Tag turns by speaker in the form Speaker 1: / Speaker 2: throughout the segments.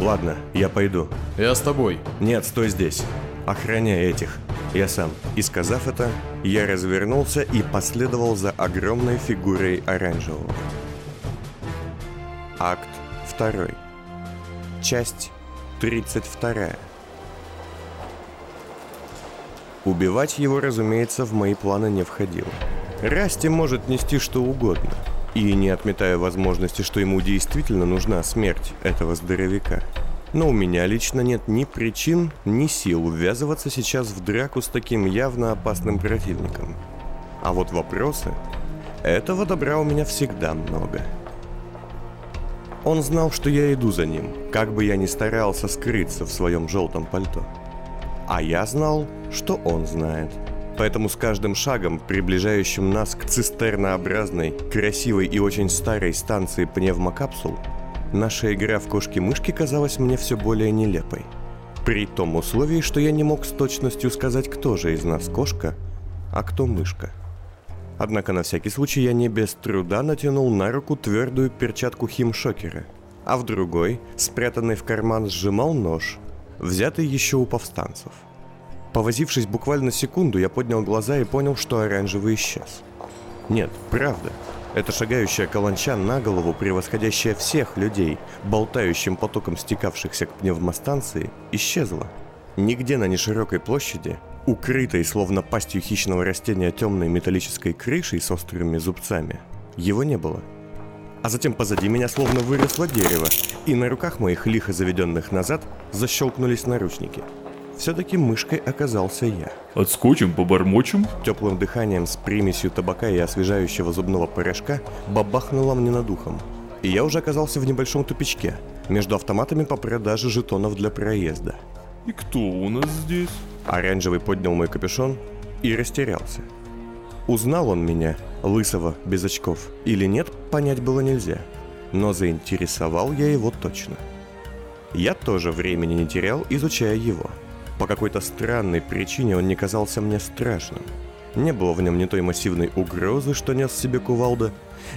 Speaker 1: Ладно, я пойду.
Speaker 2: Я с тобой.
Speaker 1: Нет, стой здесь. Охраняй этих. Я сам. И сказав это, я развернулся и последовал за огромной фигурой оранжевого. Акт 2. Часть 32. Убивать его, разумеется, в мои планы не входило. Расти может нести что угодно. И не отметая возможности, что ему действительно нужна смерть этого здоровяка. Но у меня лично нет ни причин, ни сил ввязываться сейчас в драку с таким явно опасным противником. А вот вопросы... Этого добра у меня всегда много. Он знал, что я иду за ним, как бы я ни старался скрыться в своем желтом пальто. А я знал, что он знает. Поэтому с каждым шагом, приближающим нас к цистернообразной, красивой и очень старой станции пневмокапсул, наша игра в кошки-мышки казалась мне все более нелепой. При том условии, что я не мог с точностью сказать, кто же из нас кошка, а кто мышка. Однако на всякий случай я не без труда натянул на руку твердую перчатку химшокера, а в другой, спрятанный в карман, сжимал нож, взятый еще у повстанцев. Повозившись буквально секунду, я поднял глаза и понял, что оранжевый исчез. Нет, правда. Эта шагающая каланча на голову, превосходящая всех людей, болтающим потоком стекавшихся к пневмостанции, исчезла. Нигде на неширокой площади укрытой, словно пастью хищного растения темной металлической крышей с острыми зубцами, его не было. А затем позади меня словно выросло дерево, и на руках моих лихо заведенных назад защелкнулись наручники. Все-таки мышкой оказался я.
Speaker 2: Отскочим, побормочем?
Speaker 1: Теплым дыханием с примесью табака и освежающего зубного порошка бабахнуло мне над ухом. И я уже оказался в небольшом тупичке, между автоматами по продаже жетонов для проезда.
Speaker 2: И кто у нас здесь?
Speaker 1: Оранжевый поднял мой капюшон и растерялся. Узнал он меня, лысого, без очков, или нет, понять было нельзя. Но заинтересовал я его точно. Я тоже времени не терял, изучая его. По какой-то странной причине он не казался мне страшным. Не было в нем ни той массивной угрозы, что нес себе кувалда,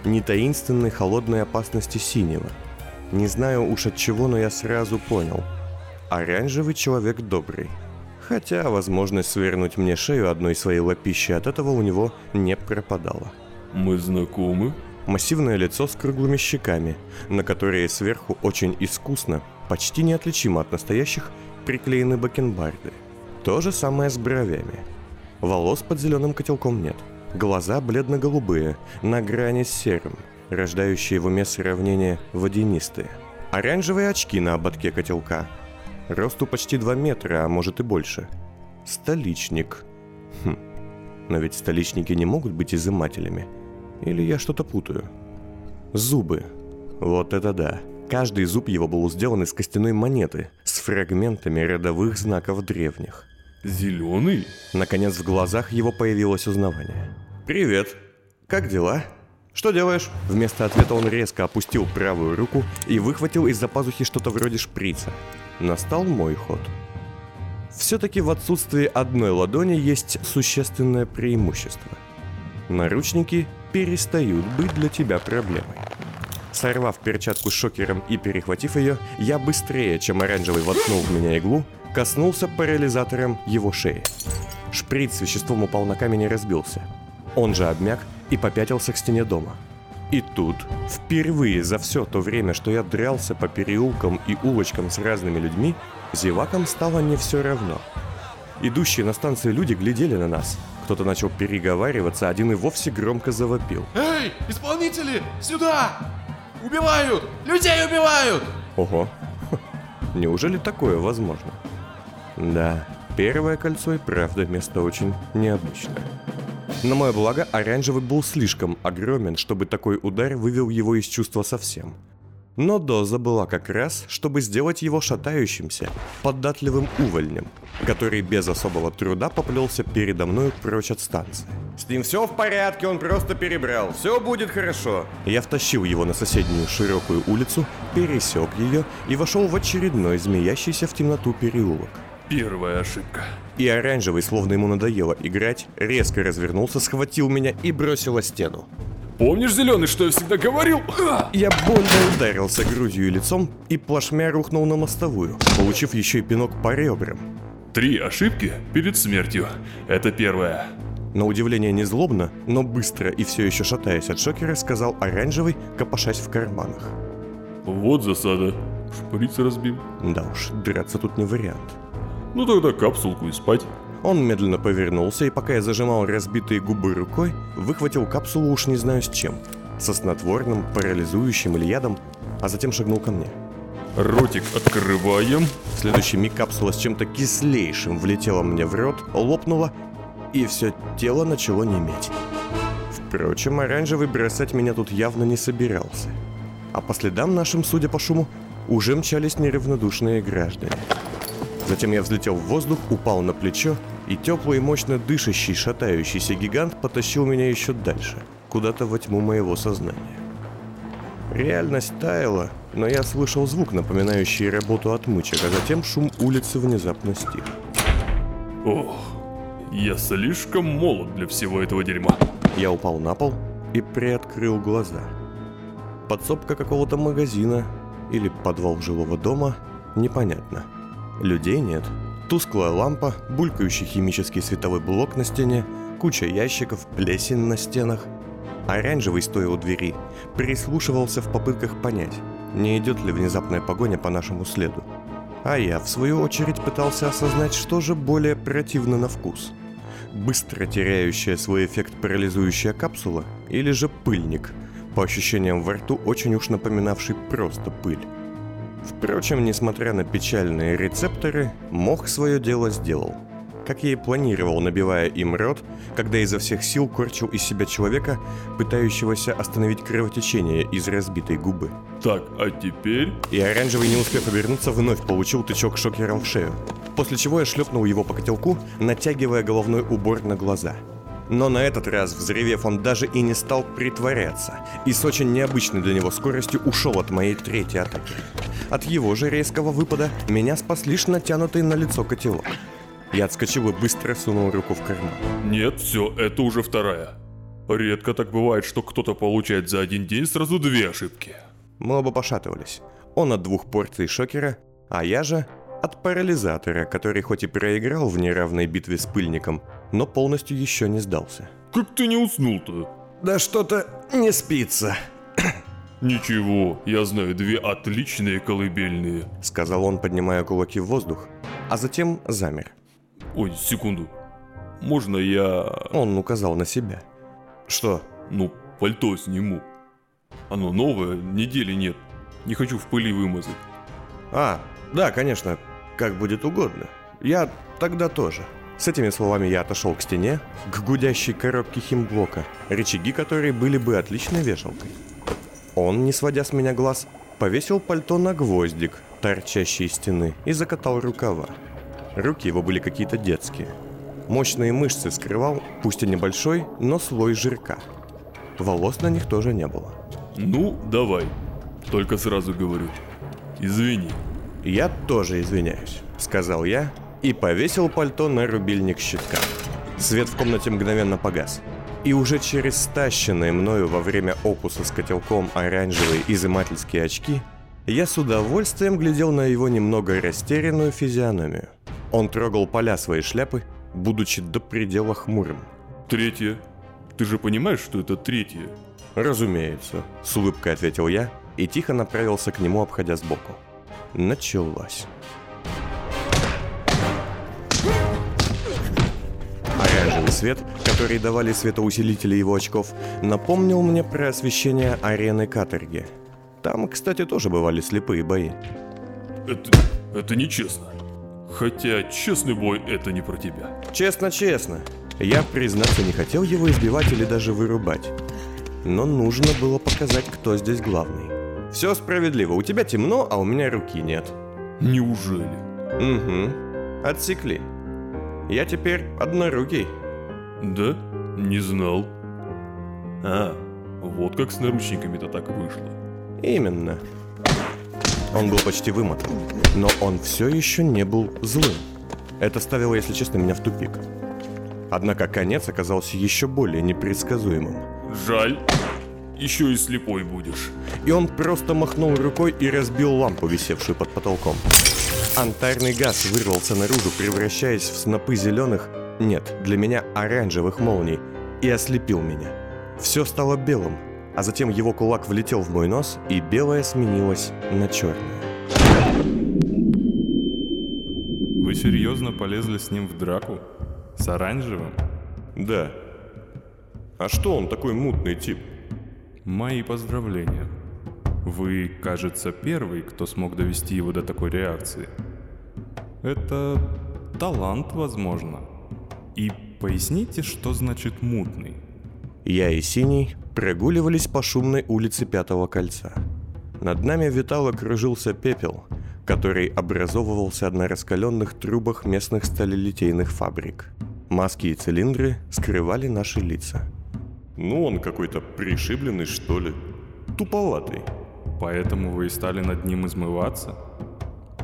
Speaker 1: ни таинственной холодной опасности синего. Не знаю уж от чего, но я сразу понял. Оранжевый человек добрый – Хотя возможность свернуть мне шею одной своей лапищи от этого у него не пропадала.
Speaker 2: Мы знакомы?
Speaker 1: Массивное лицо с круглыми щеками, на которые сверху очень искусно, почти неотличимо от настоящих, приклеены бакенбарды. То же самое с бровями. Волос под зеленым котелком нет. Глаза бледно-голубые, на грани с серым, рождающие в уме сравнение водянистые. Оранжевые очки на ободке котелка – Росту почти 2 метра, а может и больше. Столичник. Хм. Но ведь столичники не могут быть изымателями. Или я что-то путаю? Зубы. Вот это да. Каждый зуб его был сделан из костяной монеты с фрагментами родовых знаков древних.
Speaker 2: Зеленый?
Speaker 1: Наконец в глазах его появилось узнавание. «Привет. Как дела?» «Что делаешь?» Вместо ответа он резко опустил правую руку и выхватил из-за пазухи что-то вроде шприца. Настал мой ход. Все-таки в отсутствии одной ладони есть существенное преимущество. Наручники перестают быть для тебя проблемой. Сорвав перчатку с шокером и перехватив ее, я быстрее, чем оранжевый воткнул в меня иглу, коснулся парализатором его шеи. Шприц с веществом упал на камень и разбился. Он же обмяк и попятился к стене дома. И тут, впервые за все то время, что я дрался по переулкам и улочкам с разными людьми, зевакам стало не все равно. Идущие на станции люди глядели на нас. Кто-то начал переговариваться, один и вовсе громко завопил.
Speaker 3: «Эй, исполнители, сюда! Убивают! Людей убивают!»
Speaker 1: Ого, неужели такое возможно? Да, первое кольцо и правда место очень необычное. На мое благо, оранжевый был слишком огромен, чтобы такой удар вывел его из чувства совсем. Но доза была как раз, чтобы сделать его шатающимся, податливым увольнем, который без особого труда поплелся передо мной прочь от станции. «С ним все в порядке, он просто перебрал, все будет хорошо!» Я втащил его на соседнюю широкую улицу, пересек ее и вошел в очередной змеящийся в темноту переулок.
Speaker 2: Первая ошибка.
Speaker 1: И оранжевый, словно ему надоело играть, резко развернулся, схватил меня и бросил о стену.
Speaker 2: Помнишь, Зеленый, что я всегда говорил?
Speaker 1: Я больно ударился грудью и лицом и плашмя рухнул на мостовую, получив еще и пинок по ребрам.
Speaker 2: Три ошибки перед смертью. Это первое.
Speaker 1: На удивление не злобно, но быстро и все еще шатаясь от шокера, сказал оранжевый, копошась в карманах.
Speaker 2: Вот засада. Шприц разбил.
Speaker 1: Да уж, драться тут не вариант.
Speaker 2: Ну тогда капсулку и спать.
Speaker 1: Он медленно повернулся, и пока я зажимал разбитые губы рукой, выхватил капсулу уж не знаю с чем. Со снотворным, парализующим или ядом, а затем шагнул ко мне.
Speaker 2: Ротик открываем.
Speaker 1: В следующий миг капсула с чем-то кислейшим влетела мне в рот, лопнула, и все тело начало неметь. Впрочем, оранжевый бросать меня тут явно не собирался. А по следам нашим, судя по шуму, уже мчались неравнодушные граждане. Затем я взлетел в воздух, упал на плечо, и теплый и мощно дышащий, шатающийся гигант потащил меня еще дальше, куда-то во тьму моего сознания. Реальность таяла, но я слышал звук, напоминающий работу отмычек, а затем шум улицы внезапно стих.
Speaker 2: Ох, я слишком молод для всего этого дерьма.
Speaker 1: Я упал на пол и приоткрыл глаза. Подсобка какого-то магазина или подвал жилого дома, непонятно. Людей нет. Тусклая лампа, булькающий химический световой блок на стене, куча ящиков, плесень на стенах. Оранжевый, стоя у двери, прислушивался в попытках понять, не идет ли внезапная погоня по нашему следу. А я, в свою очередь, пытался осознать, что же более противно на вкус. Быстро теряющая свой эффект парализующая капсула или же пыльник, по ощущениям во рту очень уж напоминавший просто пыль. Впрочем, несмотря на печальные рецепторы, мох свое дело сделал. Как я и планировал, набивая им рот, когда изо всех сил корчил из себя человека, пытающегося остановить кровотечение из разбитой губы.
Speaker 2: Так, а теперь...
Speaker 1: И оранжевый, не успев обернуться, вновь получил тычок шокером в шею. После чего я шлепнул его по котелку, натягивая головной убор на глаза – но на этот раз, взревев, он даже и не стал притворяться, и с очень необычной для него скоростью ушел от моей третьей атаки. От его же резкого выпада меня спас лишь натянутый на лицо котелок. Я отскочил и быстро сунул руку в карман.
Speaker 2: Нет, все, это уже вторая. Редко так бывает, что кто-то получает за один день сразу две ошибки.
Speaker 1: Мы оба пошатывались. Он от двух порций шокера, а я же от парализатора, который хоть и проиграл в неравной битве с пыльником, но полностью еще не сдался.
Speaker 2: Как ты не уснул-то?
Speaker 1: Да что-то не спится.
Speaker 2: Ничего, я знаю две отличные колыбельные.
Speaker 1: Сказал он, поднимая кулаки в воздух, а затем замер.
Speaker 2: Ой, секунду. Можно я...
Speaker 1: Он указал на себя. Что?
Speaker 2: Ну, пальто сниму. Оно новое, недели нет. Не хочу в пыли вымазать.
Speaker 1: А, да, конечно, как будет угодно. Я тогда тоже. С этими словами я отошел к стене, к гудящей коробке химблока, рычаги которой были бы отличной вешалкой. Он, не сводя с меня глаз, повесил пальто на гвоздик, торчащий из стены, и закатал рукава. Руки его были какие-то детские. Мощные мышцы скрывал, пусть и небольшой, но слой жирка. Волос на них тоже не было.
Speaker 2: Ну, давай. Только сразу говорю. Извини.
Speaker 1: «Я тоже извиняюсь», — сказал я и повесил пальто на рубильник щитка. Свет в комнате мгновенно погас. И уже через стащенные мною во время опуса с котелком оранжевые изымательские очки, я с удовольствием глядел на его немного растерянную физиономию. Он трогал поля своей шляпы, будучи до предела хмурым.
Speaker 2: Третье. Ты же понимаешь, что это третье?
Speaker 1: Разумеется, с улыбкой ответил я и тихо направился к нему, обходя сбоку началась. Свет, который давали светоусилители его очков, напомнил мне про освещение арены каторги. Там, кстати, тоже бывали слепые бои.
Speaker 2: Это, это нечестно. Хотя честный бой это не про тебя.
Speaker 1: Честно-честно. Я, признаться, не хотел его избивать или даже вырубать. Но нужно было показать, кто здесь главный. Все справедливо. У тебя темно, а у меня руки нет.
Speaker 2: Неужели?
Speaker 1: Угу. Отсекли. Я теперь однорукий.
Speaker 2: Да? Не знал. А, вот как с наручниками-то так вышло.
Speaker 1: Именно. Он был почти вымотан, но он все еще не был злым. Это ставило, если честно, меня в тупик. Однако конец оказался еще более непредсказуемым.
Speaker 2: Жаль. еще и слепой будешь.
Speaker 1: И он просто махнул рукой и разбил лампу, висевшую под потолком. Антарный газ вырвался наружу, превращаясь в снопы зеленых, нет, для меня оранжевых молний, и ослепил меня. Все стало белым, а затем его кулак влетел в мой нос, и белое сменилось на черное.
Speaker 4: Вы серьезно полезли с ним в драку? С оранжевым?
Speaker 1: Да. А что он такой мутный тип?
Speaker 4: Мои поздравления. Вы, кажется, первый, кто смог довести его до такой реакции. Это талант, возможно. И поясните, что значит мутный.
Speaker 1: Я и Синий прогуливались по шумной улице Пятого Кольца. Над нами витал и кружился пепел, который образовывался на раскаленных трубах местных сталелитейных фабрик. Маски и цилиндры скрывали наши лица. Ну, он какой-то пришибленный, что ли. Туповатый.
Speaker 4: Поэтому вы и стали над ним измываться?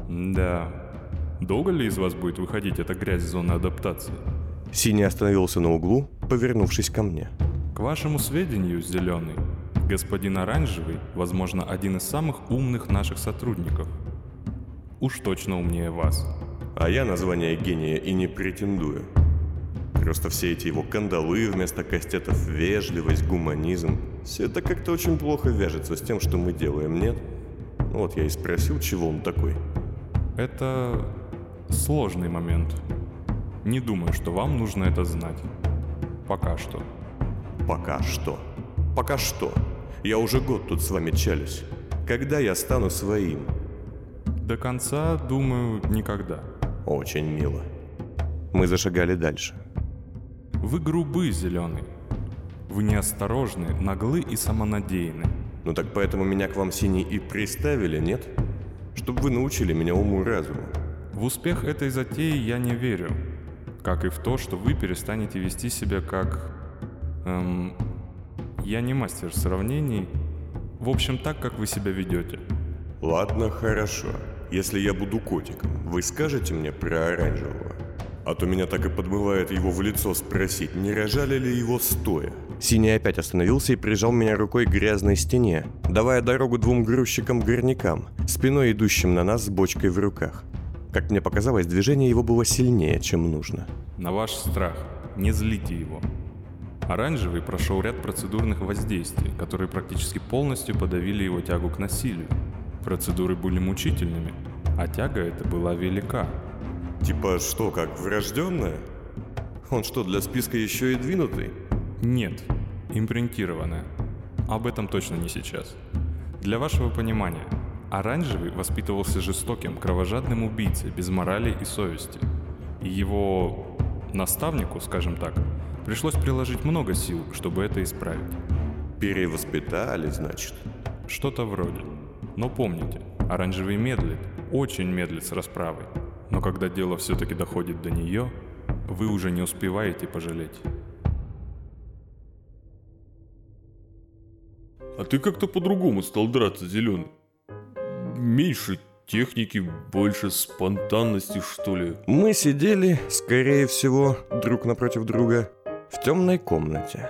Speaker 4: Да. Долго ли из вас будет выходить эта грязь зоны адаптации?
Speaker 1: Синий остановился на углу, повернувшись ко мне.
Speaker 4: К вашему сведению, Зеленый, господин Оранжевый, возможно, один из самых умных наших сотрудников. Уж точно умнее вас.
Speaker 1: А я название гения и не претендую. Просто все эти его кандалы вместо кастетов, вежливость, гуманизм. Все это как-то очень плохо вяжется с тем, что мы делаем, нет? Вот я и спросил, чего он такой.
Speaker 4: Это сложный момент. Не думаю, что вам нужно это знать. Пока что.
Speaker 1: Пока что. Пока что. Я уже год тут с вами чалюсь. Когда я стану своим?
Speaker 4: До конца, думаю, никогда.
Speaker 1: Очень мило. Мы зашагали дальше.
Speaker 4: Вы грубы, зеленый. Вы неосторожны, наглы и самонадеянны.
Speaker 1: Ну так поэтому меня к вам синий и приставили, нет? Чтобы вы научили меня уму-разуму.
Speaker 4: В успех этой затеи я не верю. Как и в то, что вы перестанете вести себя как... Эм, я не мастер сравнений. В общем, так, как вы себя ведете.
Speaker 1: Ладно, хорошо. Если я буду котиком, вы скажете мне про оранжевого? А то меня так и подмывает его в лицо спросить, не рожали ли его стоя. Синий опять остановился и прижал меня рукой к грязной стене, давая дорогу двум грузчикам-горнякам, спиной идущим на нас с бочкой в руках. Как мне показалось, движение его было сильнее, чем нужно.
Speaker 4: На ваш страх. Не злите его. Оранжевый прошел ряд процедурных воздействий, которые практически полностью подавили его тягу к насилию. Процедуры были мучительными, а тяга эта была велика.
Speaker 1: Типа что, как врожденная? Он что, для списка еще и двинутый?
Speaker 4: Нет, импринтированная. Об этом точно не сейчас. Для вашего понимания, Оранжевый воспитывался жестоким, кровожадным убийцей, без морали и совести. И его наставнику, скажем так, пришлось приложить много сил, чтобы это исправить.
Speaker 1: Перевоспитали, значит?
Speaker 4: Что-то вроде. Но помните, Оранжевый медлит, очень медлит с расправой. Но когда дело все-таки доходит до нее, вы уже не успеваете пожалеть.
Speaker 2: А ты как-то по-другому стал драться, Зеленый. Меньше техники, больше спонтанности, что ли.
Speaker 1: Мы сидели, скорее всего, друг напротив друга, в темной комнате.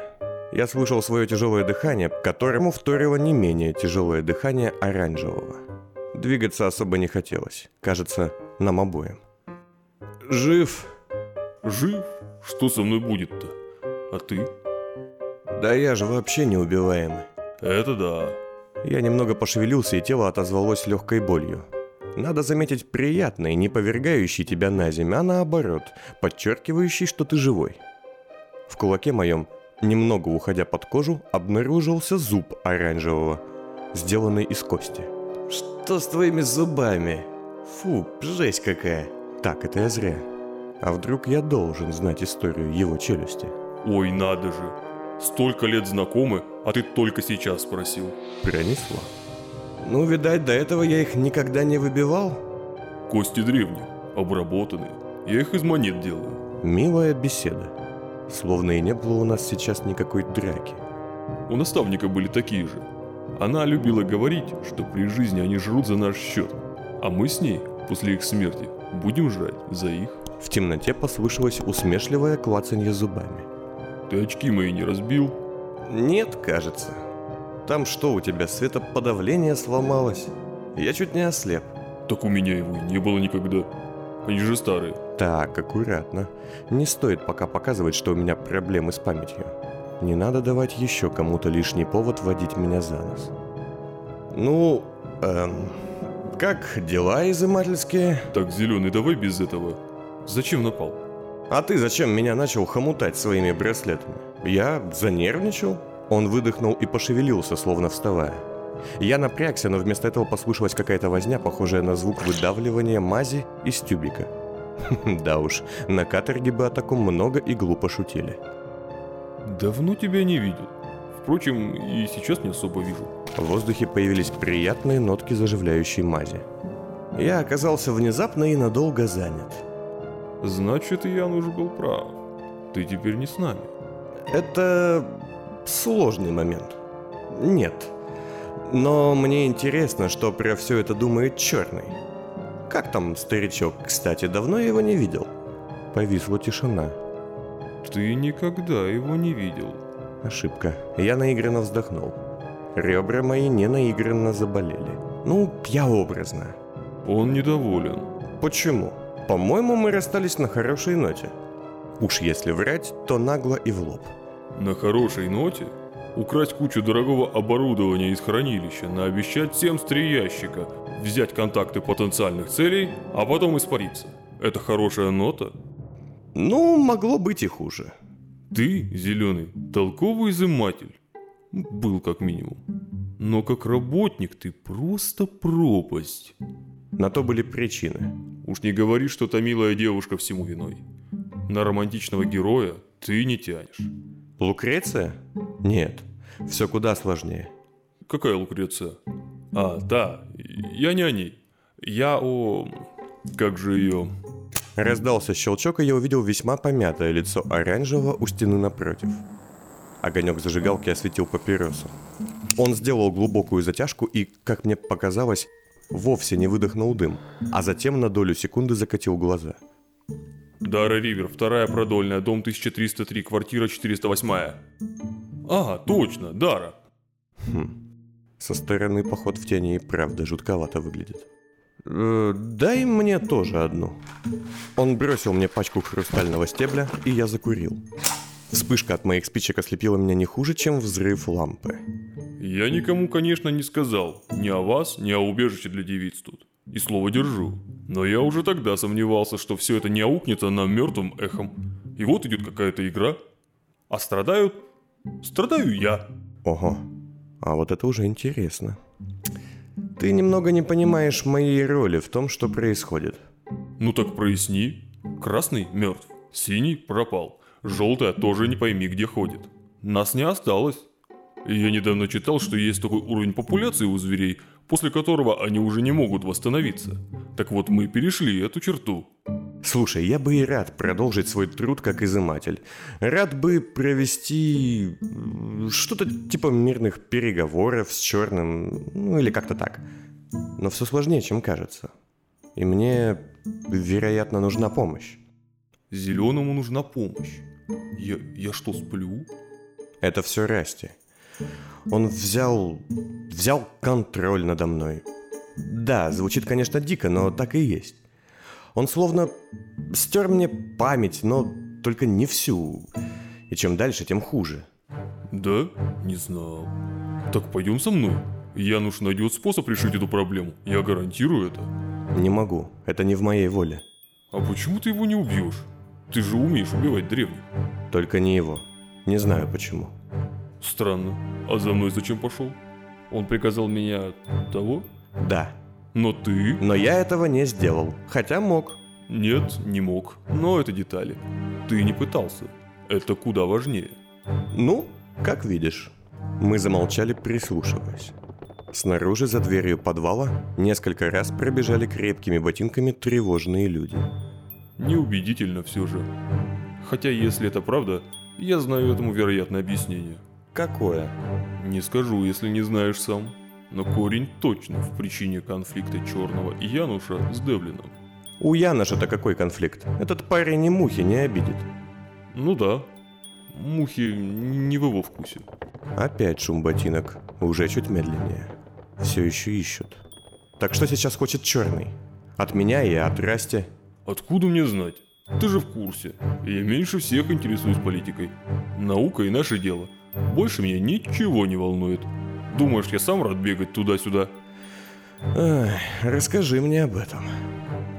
Speaker 1: Я слышал свое тяжелое дыхание, которому вторило не менее тяжелое дыхание оранжевого. Двигаться особо не хотелось. Кажется, нам обоим. Жив.
Speaker 2: Жив? Что со мной будет-то? А ты?
Speaker 1: Да я же вообще неубиваемый.
Speaker 2: Это да.
Speaker 1: Я немного пошевелился, и тело отозвалось легкой болью. Надо заметить, приятный, не повергающий тебя на землю, а наоборот, подчеркивающий, что ты живой. В кулаке моем, немного уходя под кожу, обнаружился зуб оранжевого, сделанный из кости. Что с твоими зубами? Фу, жесть какая. Так, это я зря. А вдруг я должен знать историю его челюсти?
Speaker 2: Ой, надо же. Столько лет знакомы, а ты только сейчас спросил.
Speaker 1: Пронесло. Ну, видать, до этого я их никогда не выбивал.
Speaker 2: Кости древние, обработанные. Я их из монет делаю.
Speaker 1: Милая беседа. Словно и не было у нас сейчас никакой драки.
Speaker 2: У наставника были такие же. Она любила говорить, что при жизни они жрут за наш счет, а мы с ней, после их смерти, будем жрать за их.
Speaker 1: В темноте послышалось усмешливое клацанье зубами.
Speaker 2: Ты очки мои не разбил?
Speaker 1: Нет, кажется. Там что у тебя, светоподавление сломалось? Я чуть не ослеп.
Speaker 2: Так у меня его и не было никогда. Они же старые.
Speaker 1: Так, аккуратно. Не стоит пока показывать, что у меня проблемы с памятью. Не надо давать еще кому-то лишний повод водить меня за нос. Ну, эм, как дела изымательские?
Speaker 2: Так, зеленый, давай без этого. Зачем напал?
Speaker 1: А ты зачем меня начал хомутать своими браслетами? Я занервничал? Он выдохнул и пошевелился, словно вставая. Я напрягся, но вместо этого послышалась какая-то возня, похожая на звук выдавливания мази из тюбика. Да уж, на каторге бы о таком много и глупо шутили.
Speaker 2: Давно тебя не видел. Впрочем, и сейчас не особо вижу.
Speaker 1: В воздухе появились приятные нотки заживляющей мази. Я оказался внезапно и надолго занят.
Speaker 2: Значит, Януш был прав. Ты теперь не с нами.
Speaker 1: Это сложный момент. Нет. Но мне интересно, что про все это думает Черный. Как там старичок, кстати, давно его не видел? Повисла тишина.
Speaker 2: Ты никогда его не видел.
Speaker 1: Ошибка. Я наигранно вздохнул. Ребра мои не наигранно заболели. Ну, я образно.
Speaker 2: Он недоволен.
Speaker 1: Почему? По-моему, мы расстались на хорошей ноте. Уж если врать, то нагло и в лоб.
Speaker 2: На хорошей ноте? Украсть кучу дорогого оборудования из хранилища, наобещать всем с три ящика, взять контакты потенциальных целей, а потом испариться. Это хорошая нота?
Speaker 1: Ну, могло быть и хуже.
Speaker 2: Ты, зеленый, толковый изыматель. Был как минимум. Но как работник ты просто пропасть.
Speaker 1: На то были причины.
Speaker 2: Уж не говори, что та милая девушка всему виной. На романтичного героя ты не тянешь.
Speaker 1: Лукреция? Нет, все куда сложнее.
Speaker 2: Какая Лукреция? А, да, я не о ней. Я о... Как же ее...
Speaker 1: Раздался щелчок, и я увидел весьма помятое лицо оранжевого у стены напротив. Огонек зажигалки осветил папиросу. Он сделал глубокую затяжку и, как мне показалось, вовсе не выдохнул дым, а затем на долю секунды закатил глаза.
Speaker 2: Дара Ривер, вторая продольная, дом 1303, квартира 408. Ага, точно, Дара.
Speaker 1: Хм. Со стороны поход в тени и правда жутковато выглядит. Э, дай мне тоже одну. Он бросил мне пачку хрустального стебля, и я закурил. Вспышка от моих спичек ослепила меня не хуже, чем взрыв лампы.
Speaker 2: Я никому, конечно, не сказал. Ни о вас, ни о убежище для девиц тут. И слово держу. Но я уже тогда сомневался, что все это не аукнется нам мертвым эхом. И вот идет какая-то игра. А страдают... Страдаю я.
Speaker 1: Ого, а вот это уже интересно. Ты немного не понимаешь моей роли в том, что происходит.
Speaker 2: Ну так проясни. Красный мертв, синий пропал, желтая тоже не пойми где ходит. Нас не осталось. Я недавно читал, что есть такой уровень популяции у зверей, после которого они уже не могут восстановиться. Так вот, мы перешли эту черту.
Speaker 1: Слушай, я бы и рад продолжить свой труд как изыматель. Рад бы провести что-то типа мирных переговоров с черным, ну или как-то так. Но все сложнее, чем кажется. И мне, вероятно, нужна помощь.
Speaker 2: Зеленому нужна помощь. Я, я что, сплю?
Speaker 1: Это все Расти. Он взял... взял контроль надо мной. Да, звучит, конечно, дико, но так и есть. Он словно стер мне память, но только не всю. И чем дальше, тем хуже.
Speaker 2: Да? Не знал. Так пойдем со мной. Януш найдет способ решить эту проблему. Я гарантирую это.
Speaker 1: Не могу. Это не в моей воле.
Speaker 2: А почему ты его не убьешь? Ты же умеешь убивать древних.
Speaker 1: Только не его. Не знаю почему.
Speaker 2: Странно. А за мной зачем пошел? Он приказал меня того?
Speaker 1: Да.
Speaker 2: Но ты...
Speaker 1: Но я этого не сделал. Хотя мог.
Speaker 2: Нет, не мог. Но это детали. Ты не пытался. Это куда важнее.
Speaker 1: Ну, как видишь. Мы замолчали, прислушиваясь. Снаружи, за дверью подвала, несколько раз пробежали крепкими ботинками тревожные люди.
Speaker 2: Неубедительно все же. Хотя, если это правда, я знаю этому вероятное объяснение.
Speaker 1: Какое?
Speaker 2: Не скажу, если не знаешь сам. Но корень точно в причине конфликта Черного и Януша с Девлином.
Speaker 1: У Яноша-то какой конфликт? Этот парень и мухи не обидит.
Speaker 2: Ну да. Мухи не в его вкусе.
Speaker 1: Опять шум ботинок, уже чуть медленнее. Все еще ищут. Так что сейчас хочет черный? От меня и от Расти.
Speaker 2: Откуда мне знать? Ты же в курсе. Я меньше всех интересуюсь политикой. Наука и наше дело. Больше меня ничего не волнует. Думаешь, я сам рад бегать туда-сюда?
Speaker 1: Ай, расскажи мне об этом.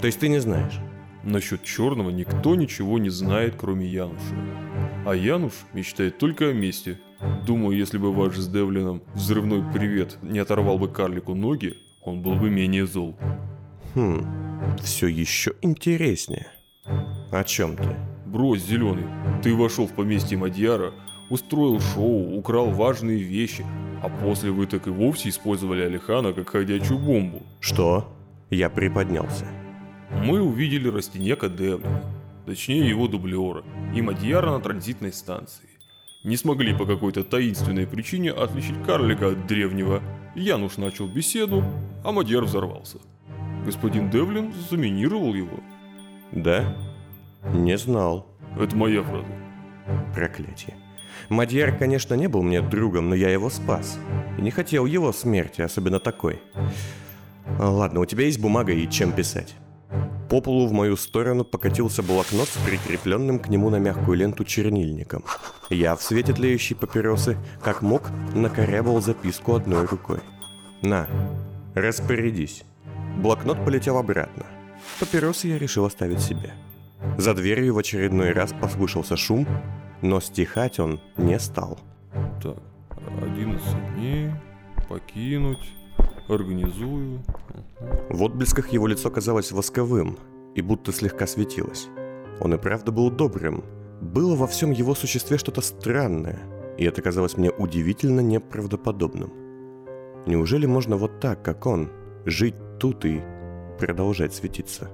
Speaker 1: То есть ты не знаешь?
Speaker 2: Насчет черного никто ничего не знает, кроме Януша. А Януш мечтает только о мести. Думаю, если бы ваш с Девлином взрывной привет не оторвал бы карлику ноги, он был бы менее зол.
Speaker 1: Хм, все еще интереснее. О чем ты?
Speaker 2: Брось, зеленый, ты вошел в поместье Мадьяра, устроил шоу, украл важные вещи, а после вы так и вовсе использовали Алихана как ходячую бомбу.
Speaker 1: Что? Я приподнялся.
Speaker 2: Мы увидели Растиньяка Девлина, точнее его дублера, и Мадьяра на транзитной станции. Не смогли по какой-то таинственной причине отличить карлика от древнего. Януш начал беседу, а Мадьяр взорвался. Господин Девлин заминировал его.
Speaker 1: Да? Не знал.
Speaker 2: Это моя фраза.
Speaker 1: Проклятие. Мадьяр, конечно, не был мне другом, но я его спас. И не хотел его смерти, особенно такой. Ладно, у тебя есть бумага и чем писать. По полу в мою сторону покатился блокнот с прикрепленным к нему на мягкую ленту чернильником. Я в свете тлеющей папиросы, как мог, накорябал записку одной рукой. «На, распорядись». Блокнот полетел обратно. Папиросы я решил оставить себе. За дверью в очередной раз послышался шум, но стихать он не стал.
Speaker 2: Так, 11 дней, покинуть, организую.
Speaker 1: В отблесках его лицо казалось восковым и будто слегка светилось. Он и правда был добрым. Было во всем его существе что-то странное, и это казалось мне удивительно неправдоподобным. Неужели можно вот так, как он, жить тут и продолжать светиться?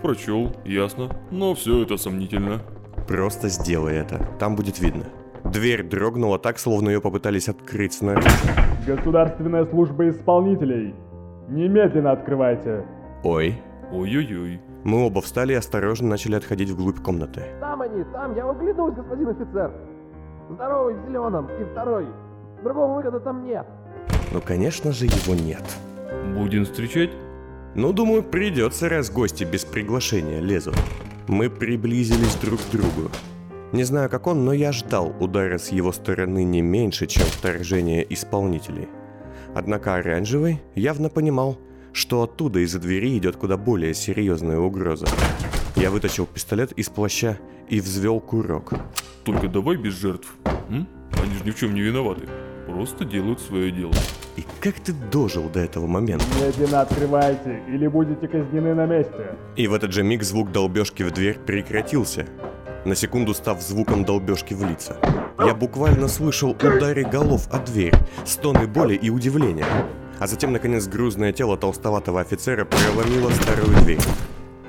Speaker 2: Прочел, ясно, но все это сомнительно.
Speaker 1: Просто сделай это, там будет видно. Дверь дрогнула так, словно ее попытались открыть снаружи.
Speaker 5: Государственная служба исполнителей. Немедленно открывайте.
Speaker 1: Ой.
Speaker 2: Ой-ой-ой.
Speaker 1: Мы оба встали и осторожно начали отходить вглубь комнаты.
Speaker 6: Там они, там, я выглядываюсь, господин офицер. Здоровый в зеленом и второй. Другого выхода там нет.
Speaker 1: Ну, конечно же, его нет.
Speaker 2: Будем встречать?
Speaker 1: Ну, думаю, придется, раз гости без приглашения лезут. Мы приблизились друг к другу. Не знаю, как он, но я ждал удара с его стороны не меньше, чем вторжение исполнителей. Однако оранжевый явно понимал, что оттуда из-за двери идет куда более серьезная угроза. Я вытащил пистолет из плаща и взвел курок.
Speaker 2: Только давай без жертв. М? Они же ни в чем не виноваты. Просто делают свое дело.
Speaker 1: И как ты дожил до этого момента?
Speaker 5: Немедленно открывайте, или будете казнены на месте.
Speaker 1: И в этот же миг звук долбежки в дверь прекратился, на секунду став звуком долбежки в лица. Я буквально слышал удары голов о дверь, стоны боли и удивления. А затем, наконец, грузное тело толстоватого офицера проломило старую дверь.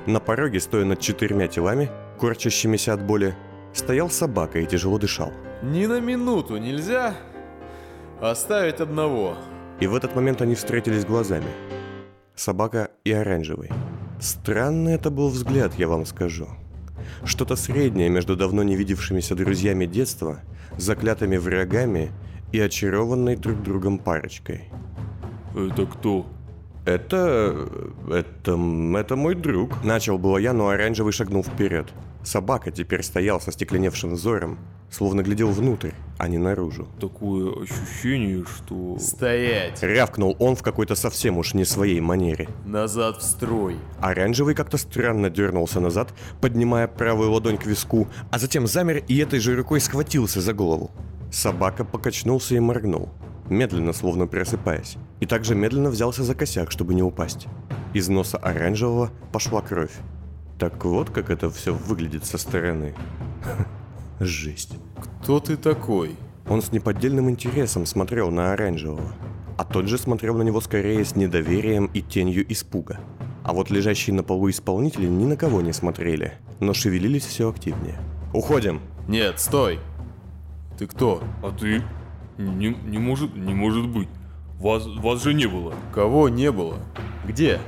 Speaker 1: На пороге, стоя над четырьмя телами, корчащимися от боли, стоял собака и тяжело дышал.
Speaker 7: Ни на минуту нельзя оставить одного.
Speaker 1: И в этот момент они встретились глазами. Собака и оранжевый. Странный это был взгляд, я вам скажу. Что-то среднее между давно не видевшимися друзьями детства, заклятыми врагами и очарованной друг другом парочкой.
Speaker 2: Это кто?
Speaker 1: Это... это... это мой друг. Начал было я, но оранжевый шагнул вперед. Собака теперь стоял со стекленевшим взором, словно глядел внутрь, а не наружу.
Speaker 2: Такое ощущение, что...
Speaker 7: Стоять!
Speaker 1: Рявкнул он в какой-то совсем уж не своей манере.
Speaker 7: Назад в строй.
Speaker 1: Оранжевый как-то странно дернулся назад, поднимая правую ладонь к виску, а затем замер и этой же рукой схватился за голову. Собака покачнулся и моргнул, медленно, словно просыпаясь, и также медленно взялся за косяк, чтобы не упасть. Из носа оранжевого пошла кровь. Так вот, как это все выглядит со стороны. Жесть.
Speaker 7: Кто ты такой?
Speaker 1: Он с неподдельным интересом смотрел на оранжевого, а тот же смотрел на него скорее с недоверием и тенью испуга. А вот лежащие на полу исполнители ни на кого не смотрели, но шевелились все активнее. «Уходим!»
Speaker 7: Нет, стой! Ты кто?
Speaker 2: А ты? Не, не может, не может быть. Вас, вас же не было.
Speaker 7: Кого не было? Где?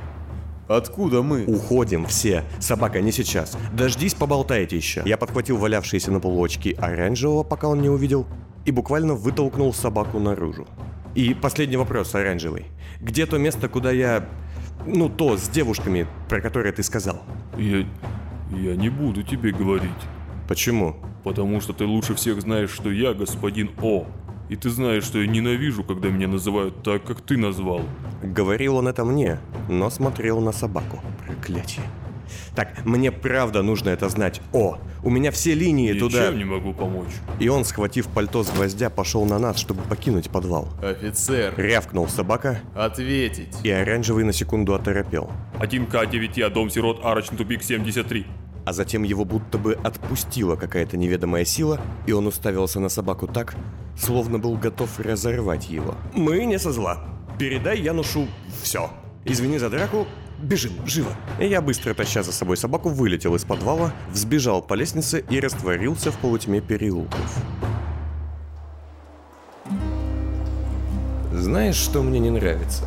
Speaker 7: Откуда мы?
Speaker 1: Уходим все. Собака, не сейчас. Дождись, поболтайте еще. Я подхватил валявшиеся на полу очки оранжевого, пока он не увидел, и буквально вытолкнул собаку наружу. И последний вопрос, оранжевый. Где то место, куда я... Ну, то, с девушками, про которое ты сказал?
Speaker 2: Я... я не буду тебе говорить.
Speaker 1: Почему?
Speaker 2: Потому что ты лучше всех знаешь, что я господин О. И ты знаешь, что я ненавижу, когда меня называют так, как ты назвал.
Speaker 1: Говорил он это мне, но смотрел на собаку. Проклятие. Так, мне правда нужно это знать. О, у меня все линии
Speaker 2: Ничем
Speaker 1: туда...
Speaker 2: не могу помочь.
Speaker 1: И он, схватив пальто с гвоздя, пошел на нас, чтобы покинуть подвал.
Speaker 7: Офицер,
Speaker 1: Рявкнул собака,
Speaker 7: ответить.
Speaker 1: и оранжевый на секунду оторопел.
Speaker 2: 1К9, дом сирот, арочный тупик 73.
Speaker 1: А затем его будто бы отпустила какая-то неведомая сила, и он уставился на собаку так, словно был готов разорвать его. «Мы не со зла. Передай Янушу все. Извини за драку, бежим, живо!» И я, быстро таща за собой собаку, вылетел из подвала, взбежал по лестнице и растворился в полутьме переулков. Знаешь, что мне не нравится?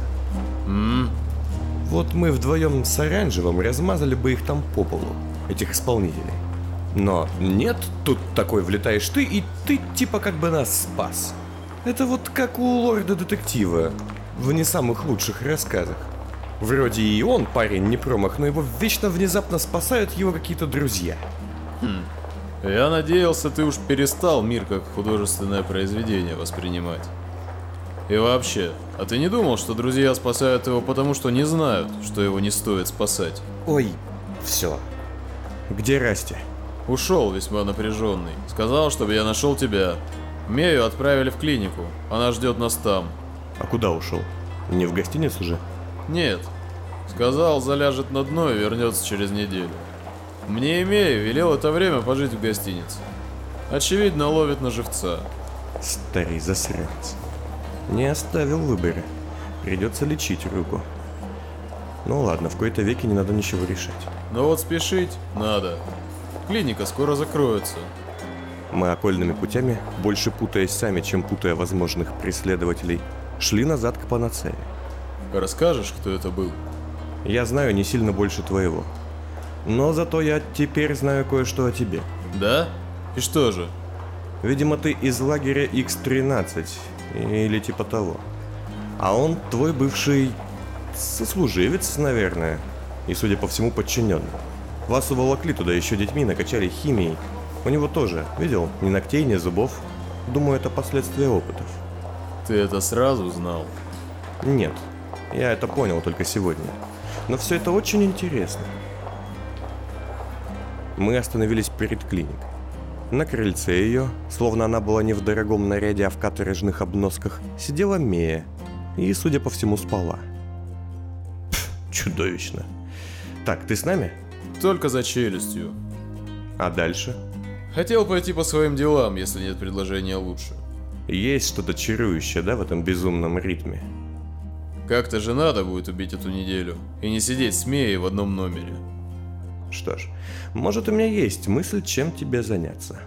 Speaker 1: Вот мы вдвоем с оранжевым размазали бы их там по полу, этих исполнителей. Но нет, тут такой влетаешь ты, и ты типа как бы нас спас. Это вот как у лорда-детектива в не самых лучших рассказах. Вроде и он парень не промах, но его вечно внезапно спасают его какие-то друзья.
Speaker 7: Я надеялся, ты уж перестал мир как художественное произведение воспринимать. И вообще, а ты не думал, что друзья спасают его потому, что не знают, что его не стоит спасать?
Speaker 1: Ой, все. Где Расти?
Speaker 7: Ушел весьма напряженный. Сказал, чтобы я нашел тебя. Мею отправили в клинику. Она ждет нас там.
Speaker 1: А куда ушел? Не в гостиницу же?
Speaker 7: Нет. Сказал, заляжет на дно и вернется через неделю. Мне и Мея велел это время пожить в гостинице. Очевидно, ловит на живца.
Speaker 1: Старый засранец. Не оставил выбора. Придется лечить руку. Ну ладно, в кои-то веке не надо ничего решать.
Speaker 7: Но вот спешить надо. Клиника скоро закроется.
Speaker 1: Мы окольными путями, больше путаясь сами, чем путая возможных преследователей, шли назад к панацее.
Speaker 7: Расскажешь, кто это был?
Speaker 1: Я знаю не сильно больше твоего. Но зато я теперь знаю кое-что о тебе.
Speaker 7: Да? И что же?
Speaker 1: Видимо, ты из лагеря X-13 или типа того. А он твой бывший сослуживец, наверное. И, судя по всему, подчиненный. Вас уволокли туда еще детьми, накачали химией. У него тоже, видел, ни ногтей, ни зубов. Думаю, это последствия опытов.
Speaker 7: Ты это сразу знал?
Speaker 1: Нет, я это понял только сегодня. Но все это очень интересно. Мы остановились перед клиникой. На крыльце ее, словно она была не в дорогом наряде, а в каторжных обносках, сидела Мея и, судя по всему, спала. Чудовищно. Так, ты с нами?
Speaker 7: Только за челюстью.
Speaker 1: А дальше?
Speaker 7: Хотел пойти по своим делам, если нет предложения лучше.
Speaker 1: Есть что-то чарующее, да, в этом безумном ритме?
Speaker 7: Как-то же надо будет убить эту неделю. И не сидеть с Меей в одном номере.
Speaker 1: Что ж, может у меня есть мысль, чем тебе заняться.